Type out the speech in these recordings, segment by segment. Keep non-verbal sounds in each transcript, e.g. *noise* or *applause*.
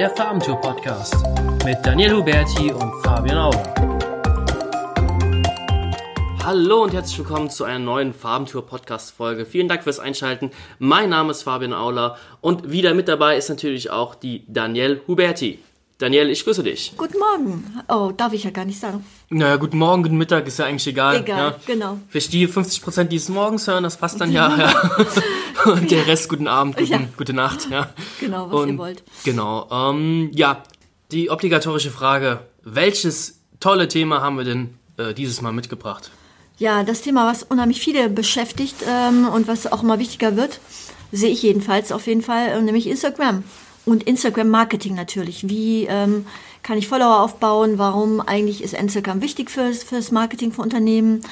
der Farbentour-Podcast mit Daniel Huberti und Fabian Auer. Hallo und herzlich willkommen zu einer neuen Farbentour-Podcast-Folge. Vielen Dank fürs Einschalten. Mein Name ist Fabian Auler und wieder mit dabei ist natürlich auch die Danielle Huberti. Daniel, ich grüße dich. Guten Morgen. Oh, darf ich ja gar nicht sagen. Naja, guten Morgen, guten Mittag, ist ja eigentlich egal. Egal, ja. genau. Vielleicht die 50%, die es morgens hören, das passt dann ja. *laughs* ja. Und der Rest, guten Abend, guten, Ja. gute Nacht. Ja. Genau, was Und, ihr wollt. Genau. Ähm, ja, die obligatorische Frage, welches tolle Thema haben wir denn äh, dieses Mal mitgebracht? Ja, das Thema, was unheimlich viele beschäftigt ähm, und was auch immer wichtiger wird, sehe ich jedenfalls auf jeden Fall, äh, nämlich Instagram. Und Instagram-Marketing natürlich. Wie ähm, kann ich Follower aufbauen? Warum eigentlich ist Instagram wichtig fürs, fürs Marketing für Unternehmen?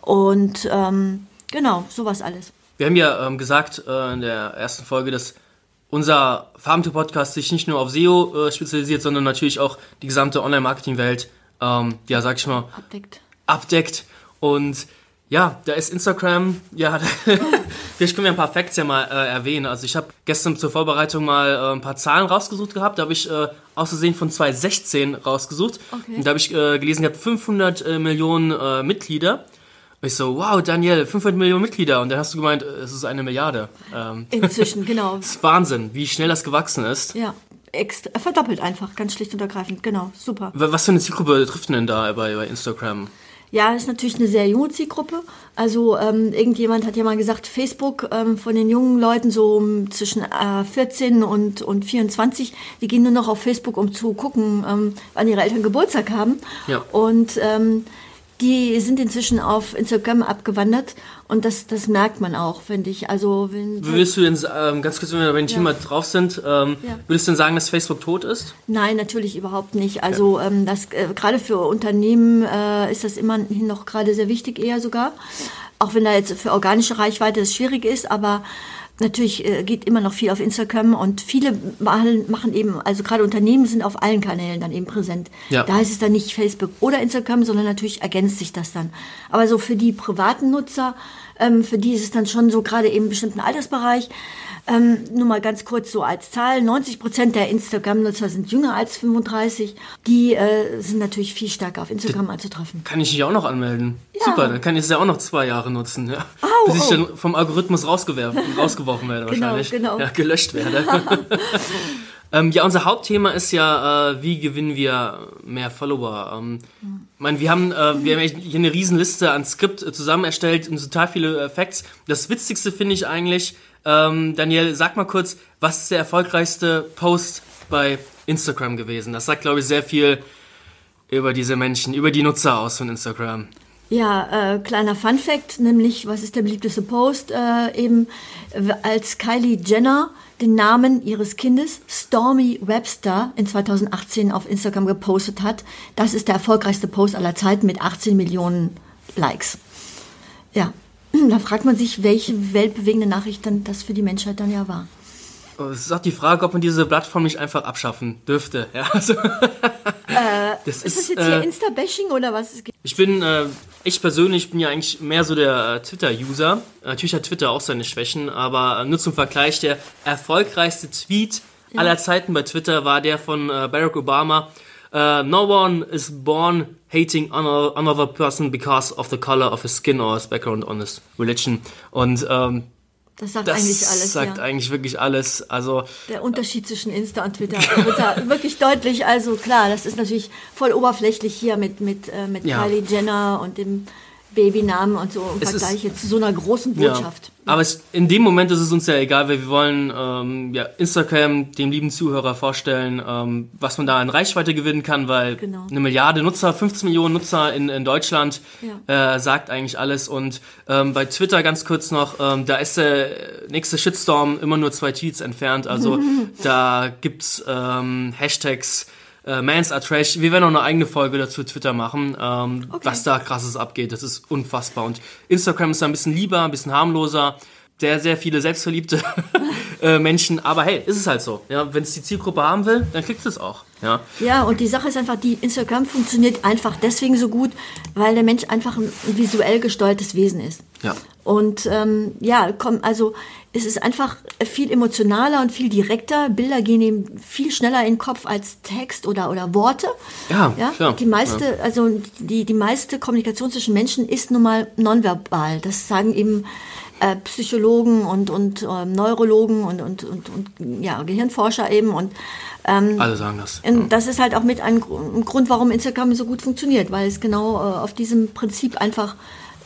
Und ähm, genau, sowas alles. Wir haben ja ähm, gesagt äh, in der ersten Folge, dass unser Farmtour-Podcast sich nicht nur auf SEO äh, spezialisiert, sondern natürlich auch die gesamte Online-Marketing-Welt, ähm, ja, sag ich mal, Abdeckt. abdeckt. Und ja, da ist Instagram, ja, *laughs* vielleicht können wir ein paar Facts ja mal äh, erwähnen. Also ich habe gestern zur Vorbereitung mal äh, ein paar Zahlen rausgesucht gehabt. Da habe ich äh, auszusehen von 2016 rausgesucht. Okay. Und da habe ich äh, gelesen, ihr habt 500 äh, Millionen äh, Mitglieder. Und ich so, wow, Daniel, 500 Millionen Mitglieder. Und dann hast du gemeint, äh, es ist eine Milliarde. Ähm, *laughs* Inzwischen, genau. das *laughs* ist Wahnsinn, wie schnell das gewachsen ist. Ja, verdoppelt einfach, ganz schlicht und ergreifend. Genau, super. Wa- Was für eine Zielgruppe trifft denn da bei, bei Instagram? Ja, ist natürlich eine sehr junge Zielgruppe. Also ähm, irgendjemand hat ja mal gesagt, Facebook ähm, von den jungen Leuten so um, zwischen äh, 14 und, und 24, die gehen nur noch auf Facebook, um zu gucken, ähm, wann ihre Eltern Geburtstag haben. Ja. Und ähm, die sind inzwischen auf Instagram abgewandert und das, das merkt man auch, finde ich. Also wenn Würdest du denn, ähm, ganz kurz, wenn wir bei dem Thema drauf sind, ähm, Ja. würdest du denn sagen, dass Facebook tot ist? Nein, natürlich überhaupt nicht. Also ähm, das äh, gerade für Unternehmen äh, ist das immerhin noch gerade sehr wichtig, eher sogar. Auch wenn da jetzt für organische Reichweite es schwierig ist, aber natürlich äh, geht immer noch viel auf Instagram und viele machen, machen eben, also gerade Unternehmen sind auf allen Kanälen dann eben präsent. Ja. Da heißt es dann nicht Facebook oder Instagram, sondern natürlich ergänzt sich das dann. Aber so für die privaten Nutzer, ähm, für die ist es dann schon so gerade eben im bestimmten Altersbereich. Ähm, nur mal ganz kurz so als Zahl, 90 Prozent der Instagram-Nutzer sind jünger als 35. Die äh, sind natürlich viel stärker auf Instagram anzutreffen. Kann ich mich auch noch anmelden? Ja. Super, dann kann ich es ja auch noch zwei Jahre nutzen, ja. Au, Bis ich au. dann vom Algorithmus rausgewerfen, rausgeworfen werde *laughs* Genau, wahrscheinlich. genau. Ja, gelöscht werde. *laughs* *laughs* ähm, ja, unser Hauptthema ist ja, äh, wie gewinnen wir mehr Follower? Ähm, ich meine, wir haben, äh, wir haben hier eine Riesenliste an Skript äh, zusammen erstellt und total viele äh, Facts. Das Witzigste finde ich eigentlich, ähm, Daniel, sag mal kurz, was ist der erfolgreichste Post bei Instagram gewesen? Das sagt, glaube ich, sehr viel über diese Menschen, über die Nutzer aus von Instagram. Ja, äh, kleiner Fun Fact, nämlich, was ist der beliebteste Post? Äh, eben, als Kylie Jenner den Namen ihres Kindes Stormy Webster in 2018 auf Instagram gepostet hat. Das ist der erfolgreichste Post aller Zeiten mit 18 Millionen Likes. Ja, *clears throat* da fragt man sich, welche weltbewegende Nachricht dann das für die Menschheit dann ja war. Es ist auch die Frage, ob man diese Plattform nicht einfach abschaffen dürfte. Ja, also, *laughs* das Ist das ist, jetzt hier äh, Insta-Bashing oder was? ich bin, äh, ich persönlich bin ja eigentlich mehr so der äh, Twitter-User. Natürlich hat Twitter auch seine Schwächen, aber äh, nur zum Vergleich, der erfolgreichste Tweet aller Zeiten bei Twitter war der von äh, Barack Obama. Äh, no one is born hating another, another person because of the color of his skin or his background on his religion. Und ähm, Das sagt das eigentlich alles. sagt ja. eigentlich wirklich alles. Also Der Unterschied zwischen Insta und Twitter *laughs* wird da wirklich deutlich. Also klar, das ist natürlich voll oberflächlich hier mit, mit, äh, mit Ja. Kylie Jenner und dem Babynamen und so im Es ist- Vergleich jetzt zu so einer großen Botschaft. Ja. Aber es, in dem Moment ist es uns ja egal, weil wir wollen ähm, ja, Instagram dem lieben Zuhörer vorstellen, ähm, was man da an Reichweite gewinnen kann, weil Genau. eine Milliarde Nutzer, 15 Millionen Nutzer in, in Deutschland Ja. äh, sagt eigentlich alles. Und ähm, bei Twitter ganz kurz noch, ähm, da ist der nächste Shitstorm immer nur zwei Tweets entfernt. Also *laughs* da gibt's ähm, Hashtags äh, Mans are Trash. Wir werden auch eine eigene Folge dazu Twitter machen, ähm, Okay. was da krasses abgeht. Das ist unfassbar. Und Instagram ist da ein bisschen lieber, ein bisschen harmloser. Sehr, sehr viele selbstverliebte *laughs* äh, Menschen. Aber hey, ist es halt so. Ja, wenn es die Zielgruppe haben will, dann kriegt es auch. Ja. Ja, und die Sache ist einfach, die Instagram funktioniert einfach deswegen so gut, weil der Mensch einfach ein visuell gesteuertes Wesen ist. Ja. Und ähm, ja, komm, also es ist einfach viel emotionaler und viel direkter. Bilder gehen ihm viel schneller in den Kopf als Text oder, oder Worte. Ja, klar. Die meiste, also die, die meiste Kommunikation zwischen Menschen ist nun mal nonverbal. Das sagen eben äh, Psychologen und, und ähm, Neurologen und, und, und, und ja, Gehirnforscher eben. Und ähm, Alle sagen das. und das ist halt auch mit ein, Gru- ein Grund, warum Instagram so gut funktioniert, weil es genau äh, auf diesem Prinzip einfach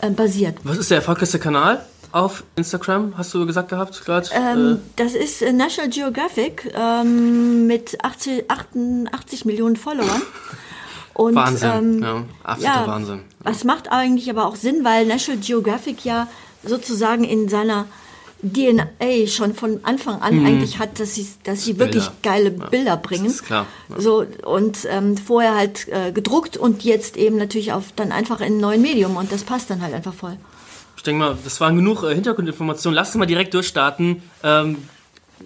äh, basiert. Was ist der erfolgreichste Kanal auf Instagram? Hast du gesagt gehabt gerade? Ähm, das ist äh, National Geographic ähm, mit 80, 88 Millionen Followern. *laughs* Und, Wahnsinn. ähm, ja, absoluter Wahnsinn. Das macht eigentlich aber auch Sinn, weil National Geographic ja sozusagen in seiner DNA schon von Anfang an eigentlich hat, dass sie, dass sie wirklich Mhm. Bilder. geile Bilder bringen. Das ist klar. Ja. So und ähm, vorher halt äh, gedruckt und jetzt eben natürlich auf dann einfach in einem neuen Medium und das passt dann halt einfach voll. Ich denke mal, das waren genug äh, Hintergrundinformationen. Lass uns mal direkt durchstarten. Ähm,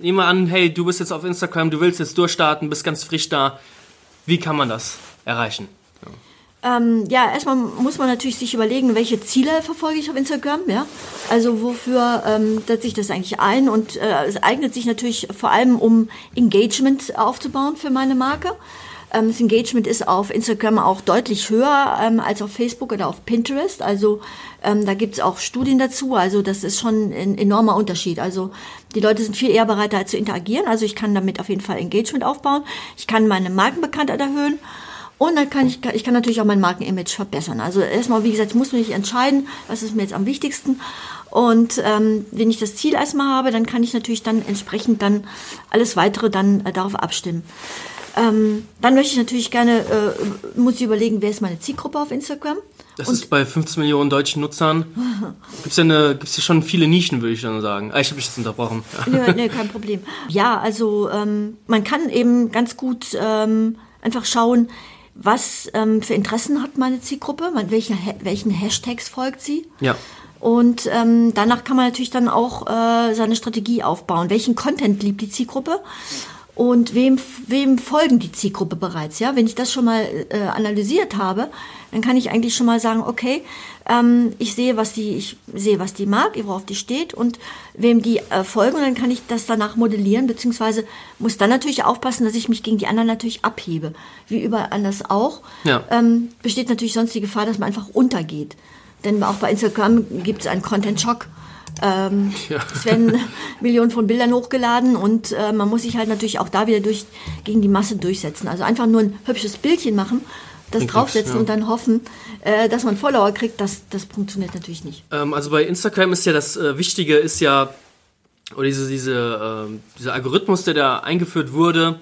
nehmen wir an, hey, du bist jetzt auf Instagram, du willst jetzt durchstarten, bist ganz frisch da. Wie kann man das erreichen? Ähm, ja, erstmal muss man natürlich sich überlegen, welche Ziele verfolge ich auf Instagram, ja. Also wofür ähm, setze ich das eigentlich ein? Und äh, es eignet sich natürlich vor allem, um Engagement aufzubauen für meine Marke. Ähm, das Engagement ist auf Instagram auch deutlich höher ähm, als auf Facebook oder auf Pinterest. Also ähm, da gibt's auch Studien dazu. Also das ist schon ein enormer Unterschied. Also die Leute sind viel eher bereit, da zu interagieren. Also ich kann damit auf jeden Fall Engagement aufbauen. Ich kann meine Markenbekanntheit erhöhen. Und dann kann ich, ich kann natürlich auch mein Markenimage verbessern. Also erstmal, wie gesagt, ich muss mich entscheiden, was ist mir jetzt am wichtigsten. Und ähm, wenn ich das Ziel erstmal habe, dann kann ich natürlich dann entsprechend dann alles weitere dann äh, darauf abstimmen. Ähm, dann möchte ich natürlich gerne, äh, muss ich überlegen, wer ist meine Zielgruppe auf Instagram. Das ist bei 15 Millionen deutschen Nutzern. *laughs* Gibt's ja, eine, gibt's ja schon viele Nischen, würde ich dann sagen. Ah, ich habe mich jetzt unterbrochen. Nö, nö, kein *laughs* Problem. Ja, also ähm, man kann eben ganz gut ähm, einfach schauen, was ähm, für Interessen hat meine Zielgruppe, man, welche, Ha- welchen Hashtags folgt sie. Ja. Und ähm, danach kann man natürlich dann auch äh, seine Strategie aufbauen. Welchen Content liebt die Zielgruppe? Und wem, wem folgen die Zielgruppe bereits? Ja, wenn ich das schon mal äh, analysiert habe, dann kann ich eigentlich schon mal sagen, okay, ähm, ich sehe, was die, ich sehe, was die mag, worauf die steht und wem die äh, folgen. Und dann kann ich das danach modellieren, beziehungsweise muss dann natürlich aufpassen, dass ich mich gegen die anderen natürlich abhebe. Wie überall anders auch. Ja. Ähm, besteht natürlich sonst die Gefahr, dass man einfach untergeht. Denn auch bei Instagram gibt es einen Content-Schock. Ähm, Ja. Es werden *laughs* Millionen von Bildern hochgeladen und äh, man muss sich halt natürlich auch da wieder durch, gegen die Masse durchsetzen. Also einfach nur ein hübsches Bildchen machen, das Bringt draufsetzen nix, ja. und dann hoffen, äh, dass man Follower kriegt, das, das funktioniert natürlich nicht. Ähm, also bei Instagram ist ja das äh, Wichtige, ist ja, oder diese, diese, ähm, dieser Algorithmus, der da eingeführt wurde,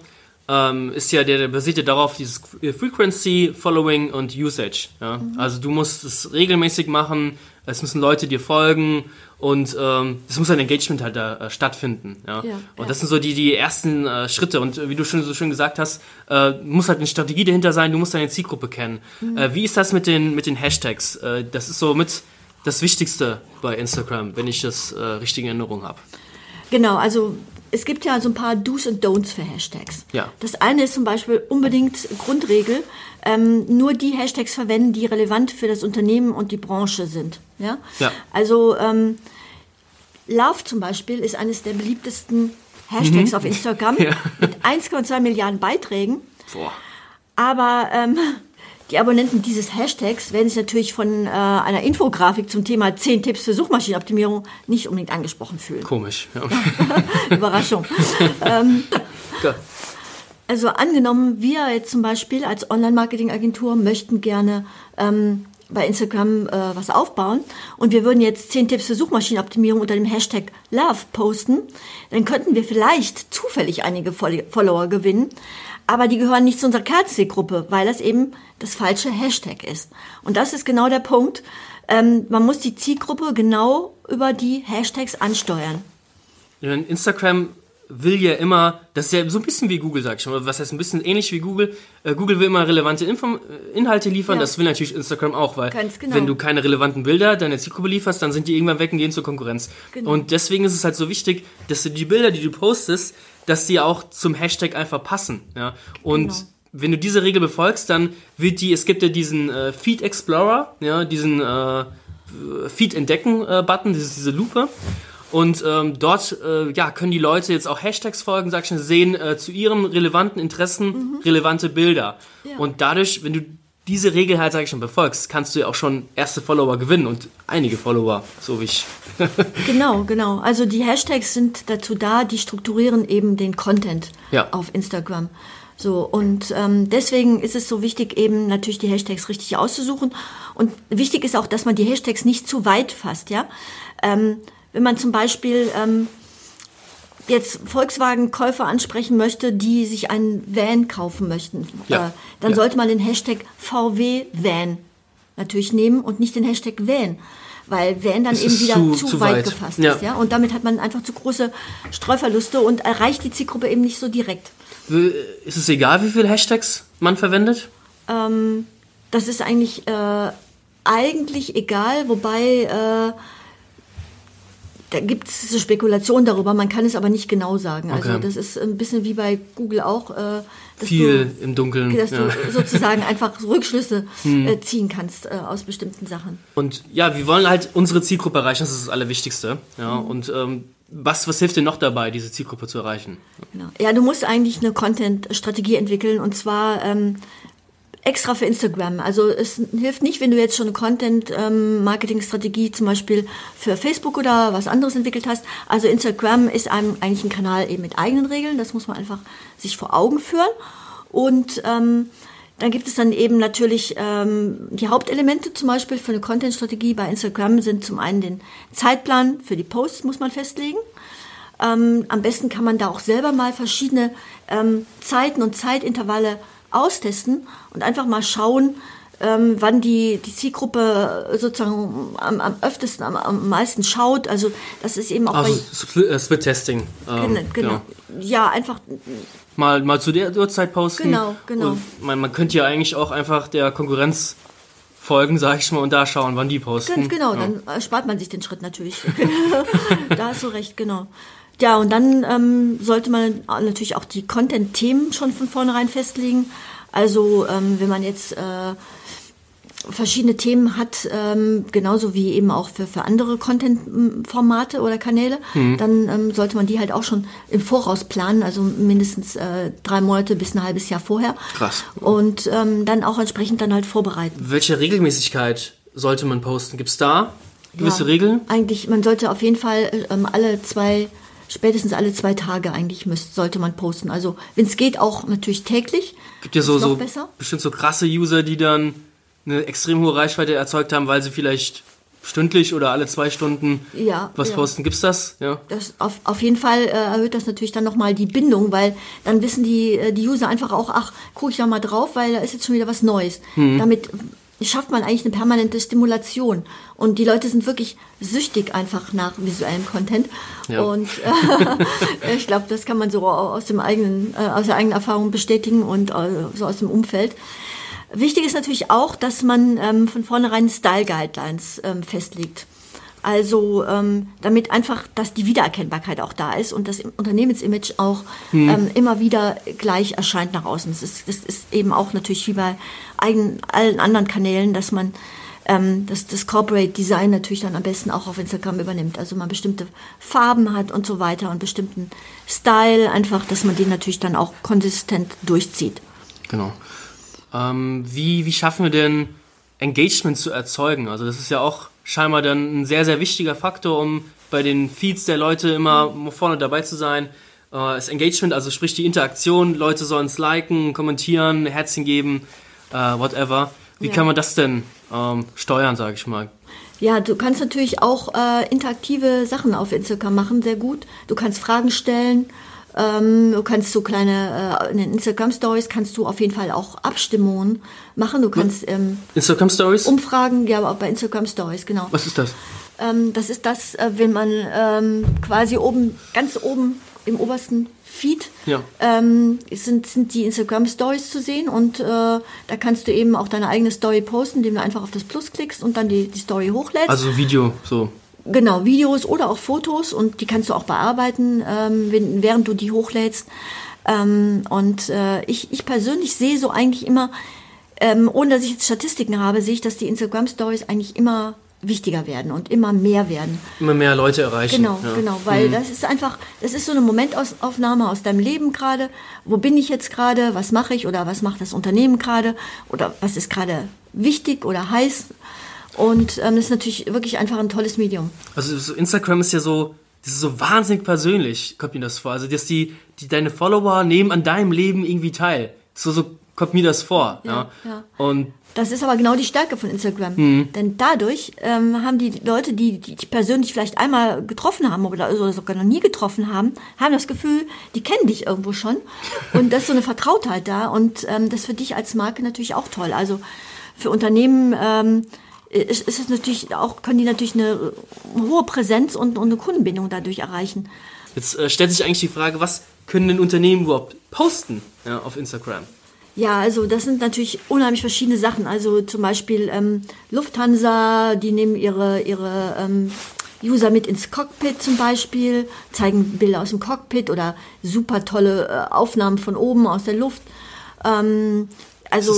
ähm, ist ja, der, der basiert ja darauf, dieses Frequency, Following und Usage. Ja? Also du musst es regelmäßig machen, es müssen Leute dir folgen und ähm, es muss ein Engagement halt da äh, stattfinden. Ja? Ja, und ja. das sind so die, die ersten äh, Schritte. Und äh, wie du schon so schön gesagt hast, äh, muss halt eine Strategie dahinter sein, du musst deine Zielgruppe kennen. Äh, wie ist das mit den, mit den Hashtags? Äh, das ist so mit das Wichtigste bei Instagram, wenn ich das äh, richtig in Erinnerung habe. Genau, also es gibt ja so ein paar Do's und Don'ts für Hashtags. Ja. Das eine ist zum Beispiel unbedingt Grundregel, ähm, nur die Hashtags verwenden, die relevant für das Unternehmen und die Branche sind. Ja. Ja. Also ähm, Love zum Beispiel ist eines der beliebtesten Hashtags auf Instagram Mhm. *laughs* Ja. mit 1,2 Milliarden Beiträgen. Boah. Aber ähm, die Abonnenten dieses Hashtags werden sich natürlich von äh, einer Infografik zum Thema 10 Tipps für Suchmaschinenoptimierung nicht unbedingt angesprochen fühlen. Komisch. Ja. *laughs* Überraschung. Ja. Also angenommen, wir jetzt zum Beispiel als Online-Marketing-Agentur möchten gerne ähm, bei Instagram äh, was aufbauen und wir würden jetzt 10 Tipps für Suchmaschinenoptimierung unter dem Hashtag Love posten, dann könnten wir vielleicht zufällig einige Fol- Follower gewinnen, aber die gehören nicht zu unserer Kernzielgruppe, weil das eben das falsche Hashtag ist. Und das ist genau der Punkt. Ähm, man muss die Zielgruppe genau über die Hashtags ansteuern. In Instagram will ja immer, das ist ja so ein bisschen wie Google, sag ich mal, was heißt ein bisschen ähnlich wie Google. Äh, Google will immer relevante Info äh, Inhalte liefern, Ja. das will natürlich Instagram auch, weil genau. wenn du keine relevanten Bilder deiner Zielgruppe lieferst, dann sind die irgendwann weg und gehen zur Konkurrenz. Genau. Und deswegen ist es halt so wichtig, dass du die Bilder, die du postest, dass die auch zum Hashtag einfach passen. Ja? Und Genau. wenn du diese Regel befolgst, dann wird die, es gibt ja diesen äh, Feed Explorer, ja, diesen äh, Feed entdecken Button, diese, diese Lupe. Und ähm, dort äh, ja, können die Leute jetzt auch Hashtags folgen, sag ich schon, sehen äh, zu ihren relevanten Interessen relevante Bilder. Mhm. Ja. Und dadurch, wenn du diese Regel halt, sag ich schon, befolgst, kannst du ja auch schon erste Follower gewinnen und einige Follower, so wie ich. *laughs* Genau, genau. Also die Hashtags sind dazu da, die strukturieren eben den Content Ja. auf Instagram. So, und ähm, deswegen ist es so wichtig, eben natürlich die Hashtags richtig auszusuchen. Und wichtig ist auch, dass man die Hashtags nicht zu weit fasst, ja. Ähm, wenn man zum Beispiel ähm, jetzt Volkswagen-Käufer ansprechen möchte, die sich einen Van kaufen möchten, Ja. äh, dann Ja. sollte man den Hashtag VW-Van natürlich nehmen und nicht den Hashtag Van. Weil Van dann Es eben wieder zu- zu, zu weit, weit. gefasst Ja. ist. Ja? Und damit hat man einfach zu große Streuverluste und erreicht die Zielgruppe eben nicht so direkt. Ist es egal, wie viele Hashtags man verwendet? Ähm, das ist eigentlich, äh, eigentlich egal, wobei äh, da gibt es so Spekulationen darüber, man kann es aber nicht genau sagen. Also Okay. das ist ein bisschen wie bei Google auch, äh, dass, Viel im Dunkeln. du, dass ja. Hm. *laughs* du sozusagen einfach Rückschlüsse äh, ziehen kannst äh, aus bestimmten Sachen. Und ja, wir wollen halt unsere Zielgruppe erreichen, das ist das Allerwichtigste. Ja, Mhm. und ähm, was, was hilft dir noch dabei, diese Zielgruppe zu erreichen? Genau. Ja, du musst eigentlich eine Content-Strategie entwickeln und zwar ähm, extra für Instagram. Also es hilft nicht, wenn du jetzt schon eine Content-Marketing-Strategie zum Beispiel für Facebook oder was anderes entwickelt hast. Also Instagram ist einem eigentlich ein Kanal eben mit eigenen Regeln. Das muss man einfach sich vor Augen führen. Und ähm, dann gibt es dann eben natürlich ähm, die Hauptelemente zum Beispiel für eine Content-Strategie bei Instagram sind zum einen den Zeitplan für die Posts muss man festlegen. Ähm, am besten kann man da auch selber mal verschiedene ähm, Zeiten und Zeitintervalle austesten und einfach mal schauen, ähm, wann die, die Zielgruppe sozusagen am, am öftesten, am, am meisten schaut. Also das ist eben auch Also bei... Split, äh, Split Testing. Ähm, Genau, genau. Ja, einfach Mal, mal zu der Uhrzeit posten. Genau, genau. Und man, man könnte ja eigentlich auch einfach der Konkurrenz folgen, sag ich mal, und da schauen, wann die posten. Ganz genau, Ja. dann äh, spart man sich den Schritt natürlich. *laughs* da hast du recht, genau. Ja, und dann ähm, sollte man natürlich auch die Content-Themen schon von vornherein festlegen. Also ähm, wenn man jetzt äh, verschiedene Themen hat, ähm, genauso wie eben auch für, für andere Content-Formate oder Kanäle, Mhm. dann ähm, sollte man die halt auch schon im Voraus planen, also mindestens äh, drei Monate bis ein halbes Jahr vorher. Krass. Und ähm, dann auch entsprechend dann halt vorbereiten. Welche Regelmäßigkeit sollte man posten? Gibt es da gewisse Ja, Regeln? Eigentlich, man sollte auf jeden Fall ähm, alle zwei, spätestens alle zwei Tage eigentlich müsst, sollte man posten. Also wenn es geht, auch natürlich täglich. Gibt ja so, so besser? bestimmt so krasse User, die dann eine extrem hohe Reichweite erzeugt haben, weil sie vielleicht stündlich oder alle zwei Stunden Ja, was ja. posten. Gibt's das? Ja. Das auf, auf jeden Fall äh, erhöht das natürlich dann nochmal die Bindung, weil dann wissen die, äh, die User einfach auch, ach, gucke ich da mal drauf, weil da ist jetzt schon wieder was Neues. Mhm. Damit schafft man eigentlich eine permanente Stimulation. Und die Leute sind wirklich süchtig einfach nach visuellem Content. Ja. Und äh, *laughs* ich glaube, das kann man so aus dem eigenen, äh, aus der eigenen Erfahrung bestätigen und äh, so aus dem Umfeld. Wichtig ist natürlich auch, dass man ähm, von vornherein Style Guidelines ähm, festlegt. Also ähm, damit einfach, dass die Wiedererkennbarkeit auch da ist und das Unternehmensimage auch ähm, immer wieder gleich erscheint nach außen. Das ist, das ist eben auch natürlich wie bei eigen, allen anderen Kanälen, dass man ähm, dass das Corporate Design natürlich dann am besten auch auf Instagram übernimmt. Also man bestimmte Farben hat und so weiter und bestimmten Style einfach, dass man den natürlich dann auch konsistent durchzieht. Genau. Ähm, wie, wie schaffen wir denn Engagement zu erzeugen? Also das ist ja auch scheinbar dann ein sehr, sehr wichtiger Faktor, um bei den Feeds der Leute immer vorne dabei zu sein. Äh, das Engagement, also sprich die Interaktion, Leute sollen es liken, kommentieren, Herzchen geben, äh, whatever. Wie Ja. kann man das denn ähm, steuern, sage ich mal? Ja, du kannst natürlich auch äh, interaktive Sachen auf Instagram machen, sehr gut. Du kannst Fragen stellen. Ähm, du kannst so kleine, äh, in den Instagram Stories kannst du auf jeden Fall auch Abstimmungen machen. Du kannst ähm, Instagram Stories? Umfragen, ja, aber auch bei Instagram Stories, genau. Was ist das? Ähm, das ist das, äh, wenn man ähm, quasi oben, ganz oben im obersten Feed Ja. ähm, sind, sind die Instagram Stories zu sehen und äh, da kannst du eben auch deine eigene Story posten, indem du einfach auf das Plus klickst und dann die, die Story hochlädst. Also Video, so. Genau, Videos oder auch Fotos und die kannst du auch bearbeiten, ähm, wenn, während du die hochlädst. Ähm, und äh, ich, ich persönlich sehe so eigentlich immer, ähm, ohne dass ich jetzt Statistiken habe, sehe ich, dass die Instagram Stories eigentlich immer wichtiger werden und immer mehr werden. Immer mehr Leute erreichen. Genau, ja. genau, weil das ist einfach, das ist so eine Momentaufnahme aus deinem Leben gerade. Wo bin ich jetzt gerade? Was mache ich oder was macht das Unternehmen gerade? Oder was ist gerade wichtig oder heiß? Und ähm, das ist natürlich wirklich einfach ein tolles Medium. Also so Instagram ist ja so, das ist so wahnsinnig persönlich, kommt mir das vor. Also dass die, die deine Follower nehmen an deinem Leben irgendwie teil. So, so kommt mir das vor. Ja, Ja, ja. Und Das ist aber genau die Stärke von Instagram. Denn dadurch ähm, haben die Leute, die, die dich persönlich vielleicht einmal getroffen haben oder, sogar noch nie getroffen haben, haben das Gefühl, die kennen dich irgendwo schon. Und da ist so eine Vertrautheit da. Und ähm, das ist für dich als Marke natürlich auch toll. Also für Unternehmen ähm, ist, ist es natürlich auch, können die natürlich eine hohe Präsenz und, und eine Kundenbindung dadurch erreichen. jetzt äh, stellt sich eigentlich die Frage, was können denn Unternehmen überhaupt posten ja, auf Instagram? Ja, also das sind natürlich unheimlich verschiedene Sachen. Also zum Beispiel ähm, Lufthansa, die nehmen ihre, ihre ähm, User mit ins Cockpit zum Beispiel, zeigen Bilder aus dem Cockpit oder super tolle äh, Aufnahmen von oben aus der Luft. Ähm, also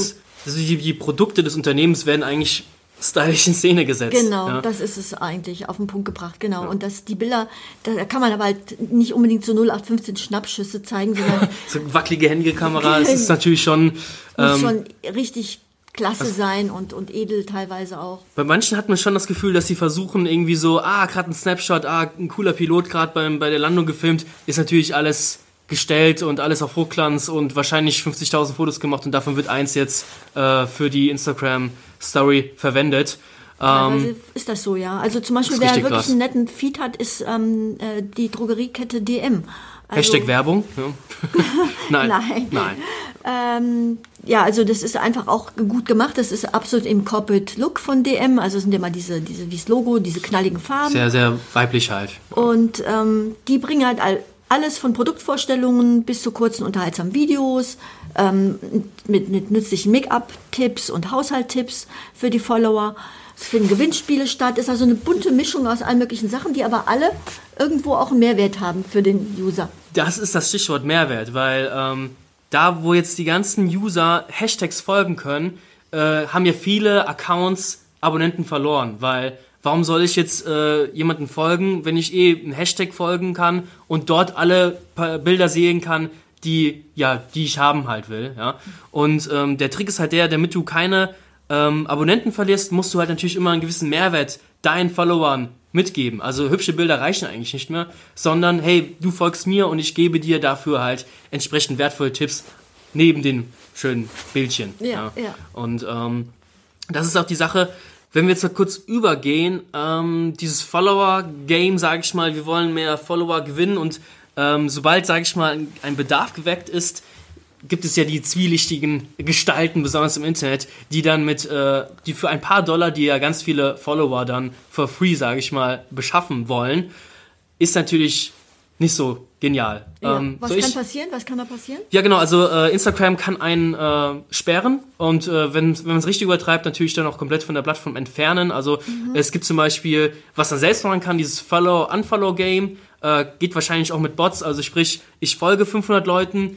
also die, die Produkte des Unternehmens werden eigentlich stylisch in Szene gesetzt. Genau, ja. das ist es eigentlich auf den Punkt gebracht, genau. Und das, die Bilder, da kann man aber halt nicht unbedingt so 0815 Schnappschüsse zeigen, sondern *laughs* So wackelige Handykamera, es ist natürlich schon. muss Ähm, schon richtig klasse sein und, und edel teilweise auch. bei manchen hat man schon das Gefühl, dass sie versuchen, irgendwie so, ah, gerade ein Snapshot, ah, ein cooler Pilot gerade bei der Landung gefilmt, ist natürlich alles gestellt und alles auf Hochglanz und wahrscheinlich 50.000 Fotos gemacht und davon wird eins jetzt äh, für die Instagram-Story verwendet. Ähm, ist das so, ja. Also zum Beispiel, wer wirklich krass. einen netten Feed hat, ist ähm, äh, die Drogeriekette DM. Also, Hashtag Werbung? Ja. *laughs* Nein. Nein. Nein. Ähm, ja, also das ist einfach auch gut gemacht. Das ist absolut im Corporate Look von DM. Also es sind ja mal diese, diese, dieses Logo, diese knalligen Farben. Sehr, sehr weiblich halt. Und ähm, die bringen halt all, alles von Produktvorstellungen bis zu kurzen unterhaltsamen Videos ähm, mit, mit nützlichen Make-up-Tipps und Haushalttipps für die Follower. Es finden Gewinnspiele statt. Ist also eine bunte Mischung aus allen möglichen Sachen, die aber alle irgendwo auch einen Mehrwert haben für den User. Das ist das Stichwort Mehrwert, weil ähm, da, wo jetzt die ganzen User Hashtags folgen können, äh, haben ja viele Accounts Abonnenten verloren, weil warum soll ich jetzt äh, jemanden folgen, wenn ich eh einen Hashtag folgen kann und dort alle Bilder sehen kann, die ja, die ich haben halt will, ja. Und ähm, der Trick ist halt der, damit du keine ähm, Abonnenten verlierst, musst du halt natürlich immer einen gewissen Mehrwert deinen Followern mitgeben. Also hübsche Bilder reichen eigentlich nicht mehr, sondern hey, du folgst mir und ich gebe dir dafür halt entsprechend wertvolle Tipps neben den schönen Bildchen. Ja, ja. Und ähm, das ist auch die Sache, wenn wir jetzt mal kurz übergehen, ähm, dieses Follower-Game, sage ich mal, wir wollen mehr Follower gewinnen und ähm, sobald, sage ich mal, ein- Bedarf geweckt ist, gibt es ja die zwielichtigen Gestalten, besonders im Internet, die dann mit, äh, die für ein paar Dollar, die ja ganz viele Follower dann for free, sage ich mal, beschaffen wollen, ist natürlich nicht so genial. Ja. Ähm, Was kann ich- passieren? Was kann da passieren? ja, genau. Also äh, Instagram kann einen äh, sperren und äh, wenn, wenn man es richtig übertreibt, natürlich dann auch komplett von der Plattform entfernen. Also es gibt zum Beispiel, was man selbst machen kann, dieses Follow-Unfollow-Game, äh, geht wahrscheinlich auch mit Bots. Also sprich, ich folge 500 Leuten,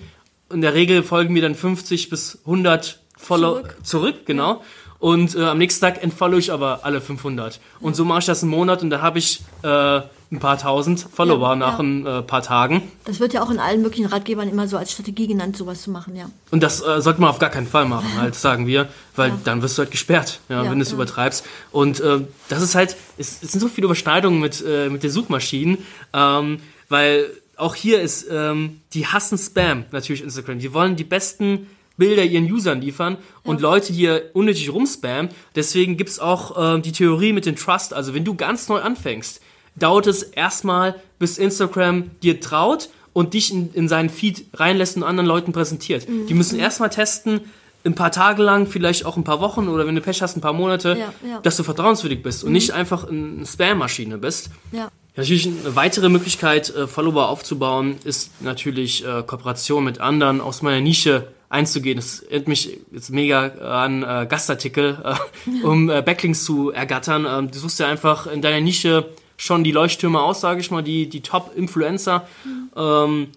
in der Regel folgen mir dann 50 bis 100 Follow Zurück. zurück, genau. Und äh, am nächsten Tag entfollow ich aber alle 500. Und so mache ich das einen Monat und da habe ich äh, ein paar tausend Follower Ja, nach ja. ein äh, paar Tagen. Das wird ja auch in allen möglichen Ratgebern immer so als Strategie genannt, sowas zu machen, ja. Und das äh, sollte man auf gar keinen Fall machen, halt, sagen wir, weil Ja. dann wirst du halt gesperrt, ja, Ja, wenn du es ja. übertreibst. Und äh, das ist halt, es, es sind so viele Überschneidungen mit, äh, mit den Suchmaschinen, ähm, weil auch hier ist, ähm, die hassen Spam, natürlich Instagram. Die wollen die besten Bilder ihren Usern liefern und Leute hier unnötig rumspammen. Deswegen gibt's auch ähm, die Theorie mit dem Trust. Also wenn du ganz neu anfängst, dauert es erstmal, bis Instagram dir traut und dich in, in seinen Feed reinlässt und anderen Leuten präsentiert. Mhm. Die müssen erstmal testen, ein paar Tage lang, vielleicht auch ein paar Wochen oder wenn du Pech hast, ein paar Monate, Ja, ja. dass du vertrauenswürdig bist und nicht einfach eine Spam-Maschine bist. Ja. natürlich eine weitere Möglichkeit, äh, Follower aufzubauen, ist natürlich äh, Kooperation mit anderen aus meiner Nische einzugehen. Das erinnert mich jetzt mega an äh, Gastartikel, *laughs* um Backlinks zu ergattern. Ähm, du suchst ja einfach in deiner Nische schon die Leuchttürme aus, sage ich mal, die, die Top-Influencer. Mhm. Ähm,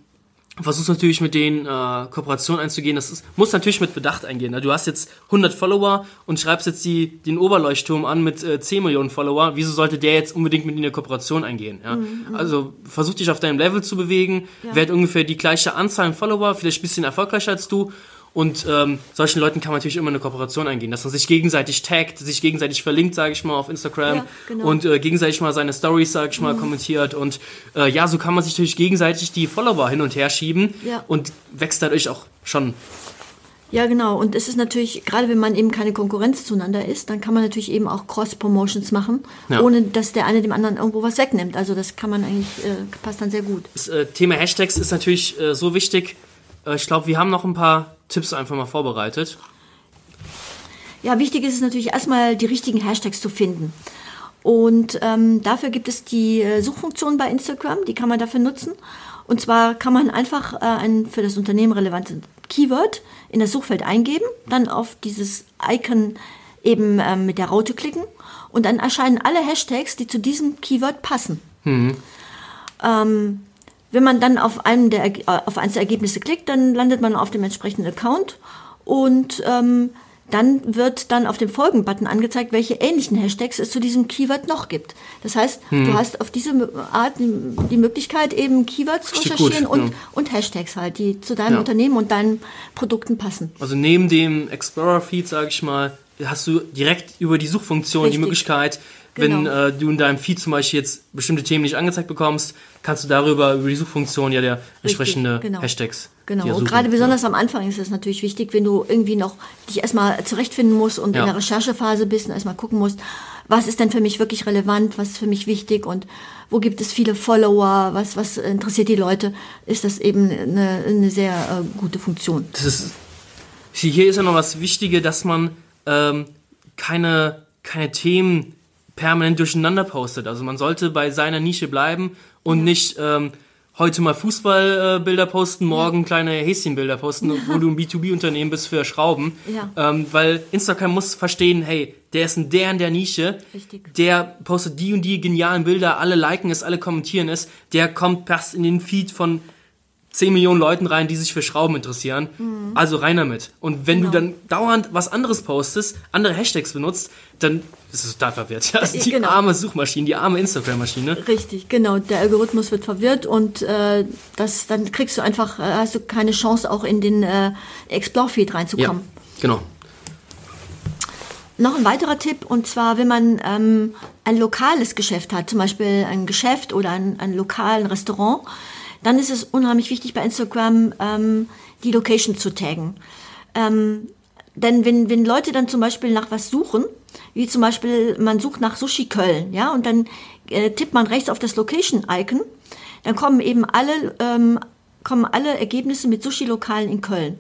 versuchst natürlich mit denen äh, Kooperationen einzugehen. Das ist, muss natürlich mit Bedacht eingehen. Ne? Du hast jetzt 100 Follower und schreibst jetzt die, den Oberleuchtturm an mit äh, 10 Millionen Follower. Wieso sollte der jetzt unbedingt mit dir eine Kooperation eingehen? Ja? Mhm, mhm, also versuch dich auf deinem Level zu bewegen. Ja. Wer hat ungefähr die gleiche Anzahl an Follower, vielleicht ein bisschen erfolgreicher als du und ähm, solchen Leuten kann man natürlich immer eine Kooperation eingehen, dass man sich gegenseitig taggt, sich gegenseitig verlinkt, sage ich mal, auf Instagram ja, genau. und äh, gegenseitig mal seine Stories, sage ich mal, mhm. kommentiert. Und äh, ja, so kann man sich natürlich gegenseitig die Follower hin und her schieben ja. und wächst dadurch auch schon. Ja, genau. Und es ist natürlich, gerade wenn man eben keine Konkurrenz zueinander ist, dann kann man natürlich eben auch Cross-Promotions machen, ja. ohne dass der eine dem anderen irgendwo was wegnimmt. Also das kann man eigentlich, äh, passt dann sehr gut. Das äh, Thema Hashtags ist natürlich äh, so wichtig. Äh, ich glaube, wir haben noch ein paar Tipps einfach mal vorbereitet? Ja, wichtig ist es natürlich erstmal, die richtigen Hashtags zu finden. Und ähm, dafür gibt es die äh, Suchfunktion bei Instagram, die kann man dafür nutzen. Und zwar kann man einfach äh, ein für das Unternehmen relevantes Keyword in das Suchfeld eingeben, dann auf dieses Icon eben ähm, mit der Raute klicken und dann erscheinen alle Hashtags, die zu diesem Keyword passen. Mhm. Ähm, wenn man dann auf, einem der, äh, auf eines der Ergebnisse klickt, dann landet man auf dem entsprechenden Account und ähm, dann wird dann auf dem Folgen-Button angezeigt, welche ähnlichen Hashtags es zu diesem Keyword noch gibt. Das heißt, hm. du hast auf diese Art die Möglichkeit, eben Keywords zu recherchieren gut, und, ja. und Hashtags halt, die zu deinem ja. Unternehmen und deinen Produkten passen. Also neben dem Explorer-Feed, sage ich mal, hast du direkt über die Suchfunktion Richtig. die Möglichkeit, Genau. Wenn äh, du in deinem Feed zum Beispiel jetzt bestimmte Themen nicht angezeigt bekommst, kannst du darüber über die Suchfunktion ja der entsprechende genau. Hashtags. Genau. Und gerade besonders ja. am Anfang ist es natürlich wichtig, wenn du irgendwie noch dich erstmal zurechtfinden musst und ja. in der Recherchephase bist und erstmal gucken musst, was ist denn für mich wirklich relevant, was ist für mich wichtig und wo gibt es viele Follower, was, was interessiert die Leute, ist das eben eine, eine sehr äh, gute Funktion. Das ist, hier ist ja noch was Wichtiges, dass man ähm, keine, keine Themen permanent durcheinander postet. Also man sollte bei seiner Nische bleiben und ja. nicht ähm, heute mal Fußballbilder äh, posten, morgen ja. kleine Häschenbilder posten, wo du ein B2B-Unternehmen bist für Schrauben. Ja. Ähm, weil Instagram muss verstehen, hey, der ist ein der in der Nische, Richtig. der postet die und die genialen Bilder, alle liken es, alle kommentieren es, der kommt passt in den Feed von 10 Millionen Leuten rein, die sich für Schrauben interessieren. Mhm. Also rein damit. Und wenn genau. du dann dauernd was anderes postest, andere Hashtags benutzt, dann ist es total verwirrt. Ja, die genau. arme Suchmaschine, die arme Instagram-Maschine. Richtig, genau. Der Algorithmus wird verwirrt und äh, das, dann kriegst du einfach, äh, hast du keine Chance, auch in den äh, Explore-Feed reinzukommen. Ja, genau. Noch ein weiterer Tipp, und zwar, wenn man ähm, ein lokales Geschäft hat, zum Beispiel ein Geschäft oder ein, ein lokalen Restaurant, dann ist es unheimlich wichtig bei Instagram ähm, die Location zu taggen. Ähm, denn wenn, wenn Leute dann zum Beispiel nach was suchen, wie zum Beispiel man sucht nach Sushi Köln, ja, und dann äh, tippt man rechts auf das Location-Icon, dann kommen eben alle, ähm, kommen alle Ergebnisse mit Sushi-Lokalen in Köln.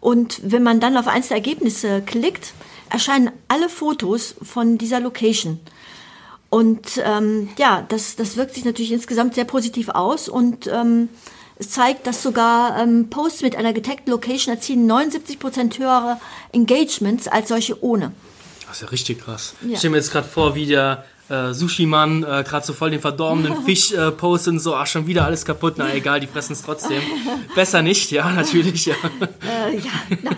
Und wenn man dann auf eins der Ergebnisse klickt, erscheinen alle Fotos von dieser Location. Und ähm, ja, das, das wirkt sich natürlich insgesamt sehr positiv aus und ähm, es zeigt, dass sogar ähm, Posts mit einer getaggten Location erzielen 79% höhere Engagements als solche ohne. Das ist ja richtig krass. Ja. Ich stelle mir jetzt gerade vor, wie der äh, Sushi-Mann äh, gerade so voll den verdorbenen *laughs* Fisch äh, postet und so, ach, schon wieder alles kaputt. Na egal, die fressen es trotzdem. Besser nicht, ja, natürlich, ja. *laughs* Äh, ja, na,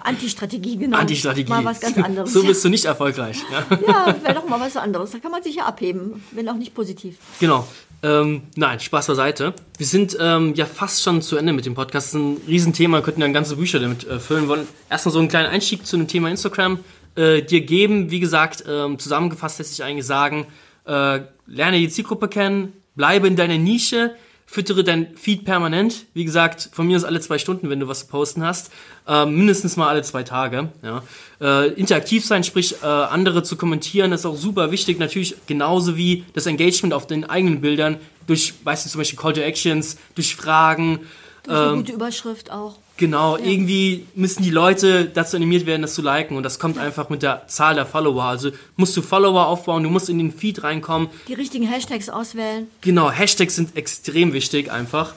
Anti-Strategie, genau. Anti-Strategie. Mal was ganz anderes. So bist du nicht erfolgreich. Ja, ja wäre doch mal was anderes. Da kann man sich ja abheben, wenn auch nicht positiv. Genau. Ähm, nein, Spaß beiseite. Wir sind ähm, ja fast schon zu Ende mit dem Podcast. Das ist ein Riesenthema, wir könnten ja ganze Bücher damit äh, füllen wollen. Erstmal so einen kleinen Einstieg zu dem Thema Instagram äh, dir geben. Wie gesagt, ähm, zusammengefasst lässt sich eigentlich sagen, äh, lerne die Zielgruppe kennen, bleibe in deiner Nische, füttere dein Feed permanent. Wie gesagt, von mir ist alle zwei Stunden, wenn du was zu posten hast. Äh, mindestens mal alle zwei Tage. Ja. Äh, interaktiv sein, sprich äh, andere zu kommentieren, ist auch super wichtig. Natürlich genauso wie das Engagement auf den eigenen Bildern durch, weißt du, zum Beispiel Call to Actions, durch Fragen, Durch eine gute Überschrift auch. Genau, irgendwie müssen die Leute dazu animiert werden, das zu liken und das kommt einfach mit der Zahl der Follower. Also musst du Follower aufbauen, du musst in den Feed reinkommen. Die richtigen Hashtags auswählen. Genau, Hashtags sind extrem wichtig einfach.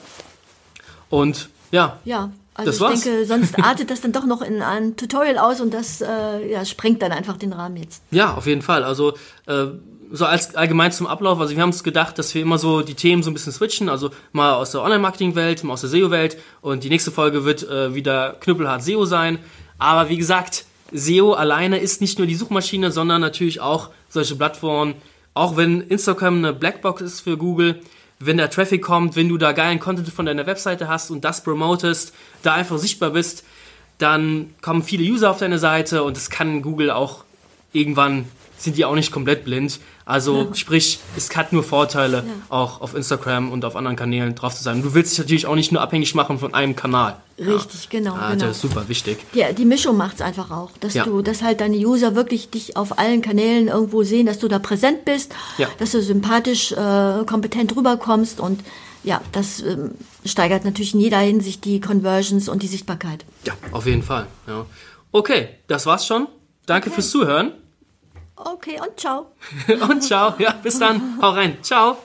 Und ja, Ja, also Das ich war's. denke, sonst *laughs* artet das dann doch noch in ein Tutorial aus und das äh, ja, sprengt dann einfach den Rahmen jetzt. Ja, auf jeden Fall. Also äh, so als allgemein zum Ablauf. Also wir haben uns gedacht, dass wir immer so die Themen so ein bisschen switchen. Also mal aus der Online-Marketing-Welt, mal aus der SEO-Welt. Und die nächste Folge wird äh, wieder knüppelhart SEO sein. Aber wie gesagt, SEO alleine ist nicht nur die Suchmaschine, sondern natürlich auch solche Plattformen. Auch wenn Instagram eine Blackbox ist für Google, wenn der Traffic kommt, wenn du da geilen Content von deiner Webseite hast und das promotest, da einfach sichtbar bist, dann kommen viele User auf deine Seite und das kann Google auch irgendwann sind die auch nicht komplett blind. Also sprich, es hat nur Vorteile, auch auf Instagram und auf anderen Kanälen drauf zu sein. Du willst dich natürlich auch nicht nur abhängig machen von einem Kanal. Richtig, genau. Ja, genau. das ist super wichtig. Die, die Mischung macht es einfach auch, dass du, dass halt deine User wirklich dich auf allen Kanälen irgendwo sehen, dass du da präsent bist, Ja. dass du sympathisch, äh, kompetent rüberkommst und ja, das ähm, steigert natürlich in jeder Hinsicht die Conversions und die Sichtbarkeit. Ja, auf jeden Fall. Ja. Okay, das war's schon. Danke fürs Zuhören Okay, und ciao. *laughs* und ciao. Ja, bis dann. Hau rein. Ciao.